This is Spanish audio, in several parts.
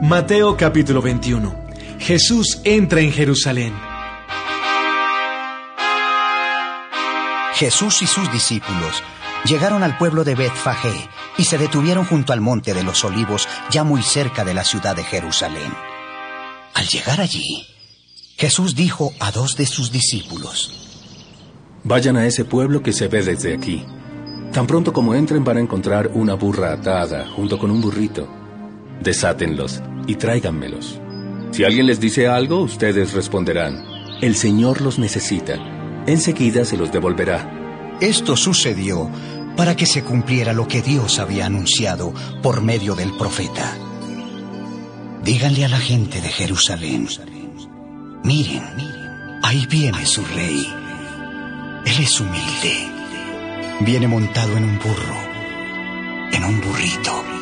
Mateo capítulo 21. Jesús entra en Jerusalén. Jesús y sus discípulos llegaron al pueblo de Betfagé y se detuvieron junto al monte de los olivos, ya muy cerca de la ciudad de Jerusalén. Al llegar allí, Jesús dijo a dos de sus discípulos, Vayan a ese pueblo que se ve desde aquí. Tan pronto como entren van a encontrar una burra atada junto con un burrito. Desátenlos y tráiganmelos. Si alguien les dice algo, ustedes responderán, el Señor los necesita. Enseguida se los devolverá. Esto sucedió para que se cumpliera lo que Dios había anunciado por medio del profeta. Díganle a la gente de Jerusalén, miren, ahí viene su rey. Él es humilde. Viene montado en un burro, en un burrito.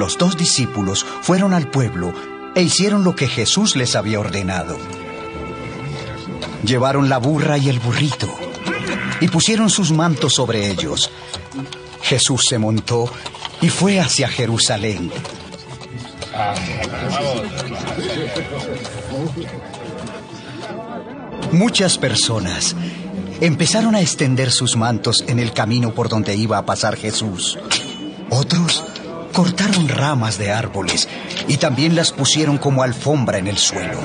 Los dos discípulos fueron al pueblo e hicieron lo que Jesús les había ordenado. Llevaron la burra y el burrito y pusieron sus mantos sobre ellos. Jesús se montó y fue hacia Jerusalén. Muchas personas empezaron a extender sus mantos en el camino por donde iba a pasar Jesús. Otros cortaron ramas de árboles y también las pusieron como alfombra en el suelo.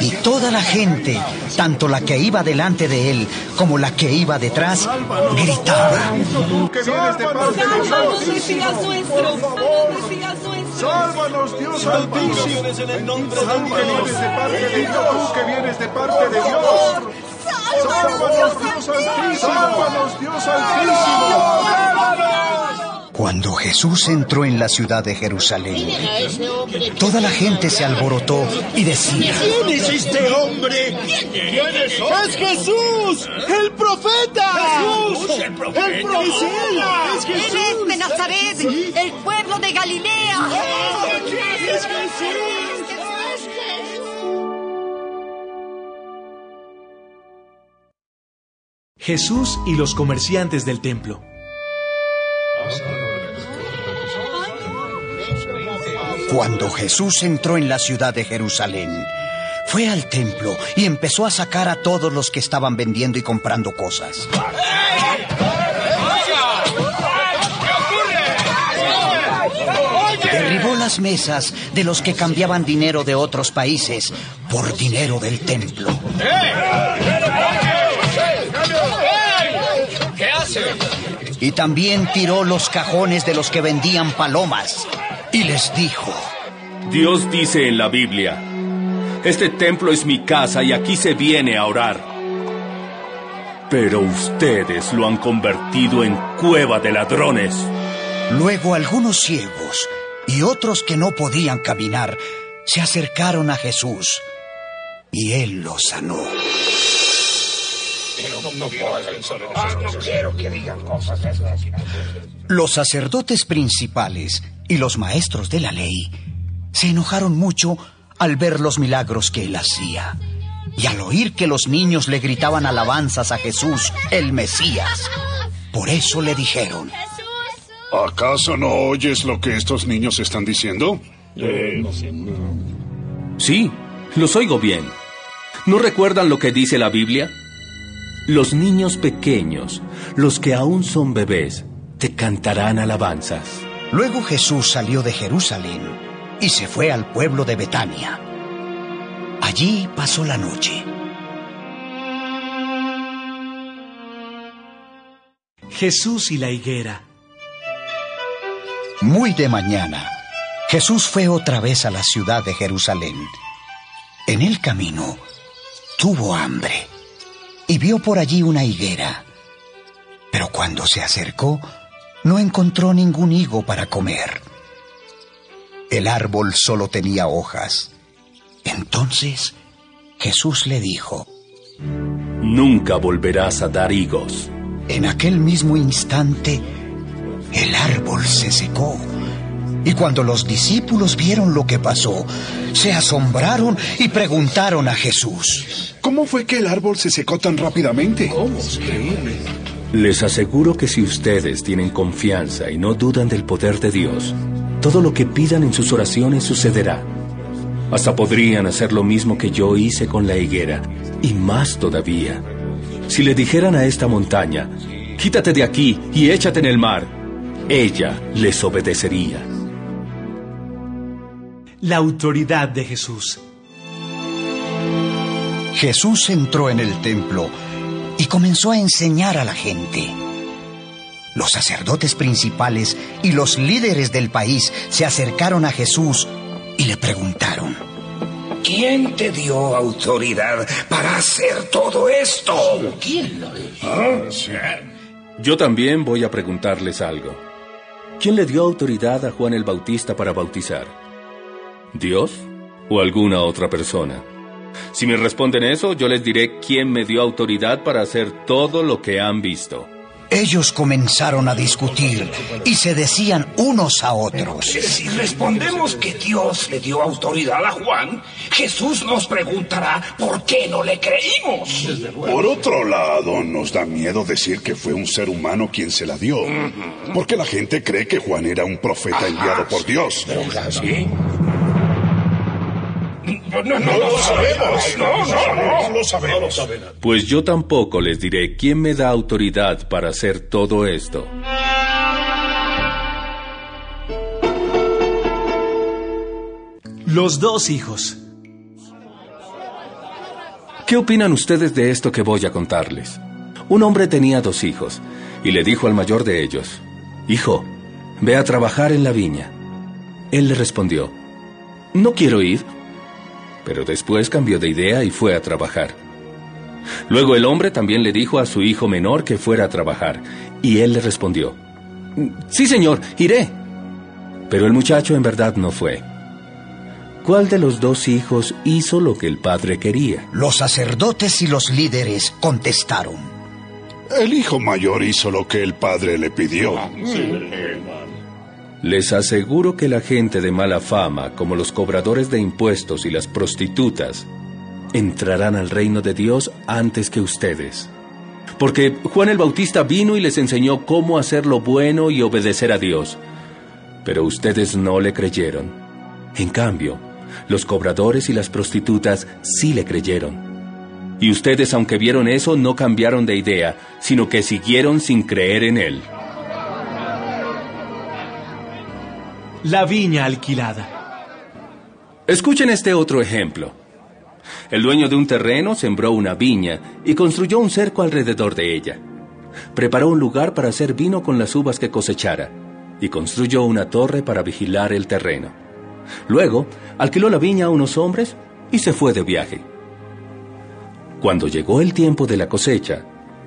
Y toda la gente, tanto la que iba delante de él como la que iba detrás, gritaba. Sálvanos, Dios Altísimo. Sálvanos de parte de Dios, que vienes de parte de Dios. Sálvanos, Dios Altísimo. Sálvanos, Dios Altísimo. Cuando Jesús entró en la ciudad de Jerusalén, toda la gente se alborotó y decía, ¿Quién es este hombre? ¿Quién es? ¡Es Jesús! ¡El profeta! ¡Jesús! ¡El profeta! ¡Es Jesús! es de Nazaret, el pueblo de Galilea. ¡Es Jesús! Jesús y los comerciantes del templo. Cuando Jesús entró en la ciudad de Jerusalén, fue al templo y empezó a sacar a todos los que estaban vendiendo y comprando cosas. Derribó las mesas de los que cambiaban dinero de otros países por dinero del templo. Y también tiró los cajones de los que vendían palomas. Y les dijo, Dios dice en la Biblia, este templo es mi casa y aquí se viene a orar. Pero ustedes lo han convertido en cueva de ladrones. Luego algunos ciegos y otros que no podían caminar se acercaron a Jesús y él los sanó. Los sacerdotes principales y los maestros de la ley se enojaron mucho al ver los milagros que él hacía y al oír que los niños le gritaban alabanzas a Jesús, el Mesías. Por eso le dijeron, ¿Acaso no oyes lo que estos niños están diciendo? Sí, los oigo bien. ¿No recuerdan lo que dice la Biblia? Los niños pequeños, los que aún son bebés, te cantarán alabanzas. Luego Jesús salió de Jerusalén y se fue al pueblo de Betania. Allí pasó la noche. Jesús y la higuera. Muy de mañana, Jesús fue otra vez a la ciudad de Jerusalén. En el camino, tuvo hambre y vio por allí una higuera. Pero cuando se acercó, no encontró ningún higo para comer. El árbol solo tenía hojas. Entonces Jesús le dijo, Nunca volverás a dar higos. En aquel mismo instante, el árbol se secó. Y cuando los discípulos vieron lo que pasó, se asombraron y preguntaron a Jesús. ¿Cómo fue que el árbol se secó tan rápidamente? Les aseguro que si ustedes tienen confianza y no dudan del poder de Dios, todo lo que pidan en sus oraciones sucederá. Hasta podrían hacer lo mismo que yo hice con la higuera, y más todavía. Si le dijeran a esta montaña, quítate de aquí y échate en el mar, ella les obedecería. La autoridad de Jesús. Jesús entró en el templo y comenzó a enseñar a la gente. Los sacerdotes principales y los líderes del país se acercaron a Jesús y le preguntaron, ¿Quién te dio autoridad para hacer todo esto? ¿Quién lo dijo? Yo también voy a preguntarles algo. ¿Quién le dio autoridad a Juan el Bautista para bautizar? ¿Dios o alguna otra persona? Si me responden eso, yo les diré quién me dio autoridad para hacer todo lo que han visto. Ellos comenzaron a discutir y se decían unos a otros. Si respondemos que Dios le dio autoridad a Juan, Jesús nos preguntará por qué no le creímos. Por otro lado, nos da miedo decir que fue un ser humano quien se la dio. Porque la gente cree que Juan era un profeta enviado por Dios. ¿Sí? No, no, no, lo sabemos. No, no, no lo sabemos. Pues yo tampoco les diré quién me da autoridad para hacer todo esto. Los dos hijos. ¿Qué opinan ustedes de esto que voy a contarles? Un hombre tenía dos hijos y le dijo al mayor de ellos, Hijo, ve a trabajar en la viña. Él le respondió, No quiero ir. Pero después cambió de idea y fue a trabajar. Luego el hombre también le dijo a su hijo menor que fuera a trabajar, y él le respondió, Sí, señor, iré. Pero el muchacho en verdad no fue. ¿Cuál de los dos hijos hizo lo que el padre quería? Los sacerdotes y los líderes contestaron. El hijo mayor hizo lo que el padre le pidió. Les aseguro que la gente de mala fama, como los cobradores de impuestos y las prostitutas, entrarán al reino de Dios antes que ustedes. Porque Juan el Bautista vino y les enseñó cómo hacer lo bueno y obedecer a Dios. Pero ustedes no le creyeron. En cambio, los cobradores y las prostitutas sí le creyeron. Y ustedes, aunque vieron eso, no cambiaron de idea, sino que siguieron sin creer en él. La viña alquilada. Escuchen este otro ejemplo. El dueño de un terreno sembró una viña y construyó un cerco alrededor de ella. Preparó un lugar para hacer vino con las uvas que cosechara y construyó una torre para vigilar el terreno. Luego, alquiló la viña a unos hombres y se fue de viaje. Cuando llegó el tiempo de la cosecha,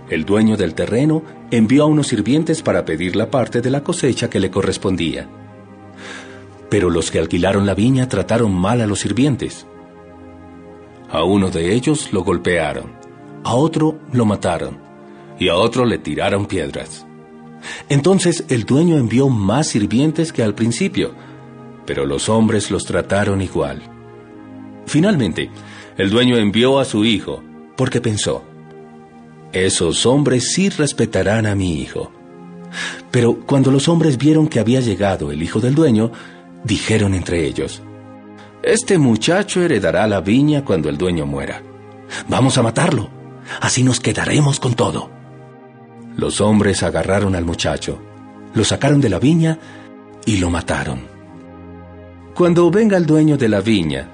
el dueño del terreno envió a unos sirvientes para pedir la parte de la cosecha que le correspondía. Pero los que alquilaron la viña trataron mal a los sirvientes. A uno de ellos lo golpearon, a otro lo mataron y a otro le tiraron piedras. Entonces el dueño envió más sirvientes que al principio, pero los hombres los trataron igual. Finalmente, el dueño envió a su hijo, porque pensó, esos hombres sí respetarán a mi hijo. Pero cuando los hombres vieron que había llegado el hijo del dueño, dijeron entre ellos, Este muchacho heredará la viña cuando el dueño muera. Vamos a matarlo, así nos quedaremos con todo. Los hombres agarraron al muchacho, lo sacaron de la viña y lo mataron. Cuando venga el dueño de la viña,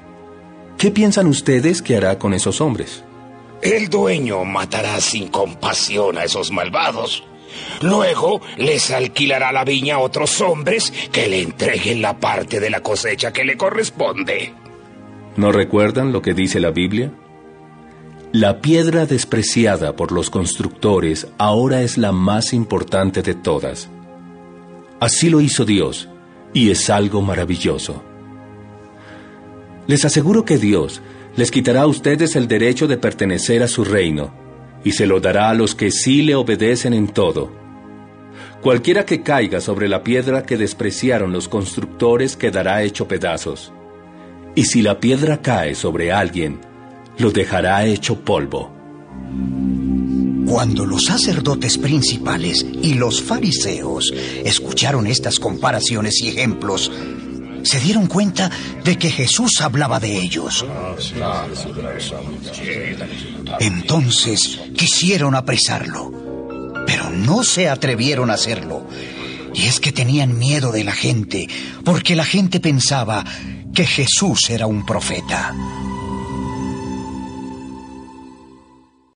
¿qué piensan ustedes que hará con esos hombres? El dueño matará sin compasión a esos malvados. Luego les alquilará la viña a otros hombres que le entreguen la parte de la cosecha que le corresponde. ¿No recuerdan lo que dice la Biblia? La piedra despreciada por los constructores ahora es la más importante de todas. Así lo hizo Dios, y es algo maravilloso. Les aseguro que Dios les quitará a ustedes el derecho de pertenecer a su reino, y se lo dará a los que sí le obedecen en todo. Cualquiera que caiga sobre la piedra que despreciaron los constructores quedará hecho pedazos. Y si la piedra cae sobre alguien, lo dejará hecho polvo. Cuando los sacerdotes principales y los fariseos escucharon estas comparaciones y ejemplos, se dieron cuenta de que Jesús hablaba de ellos. Entonces quisieron apresarlo, pero no se atrevieron a hacerlo. Y es que tenían miedo de la gente, porque la gente pensaba que Jesús era un profeta.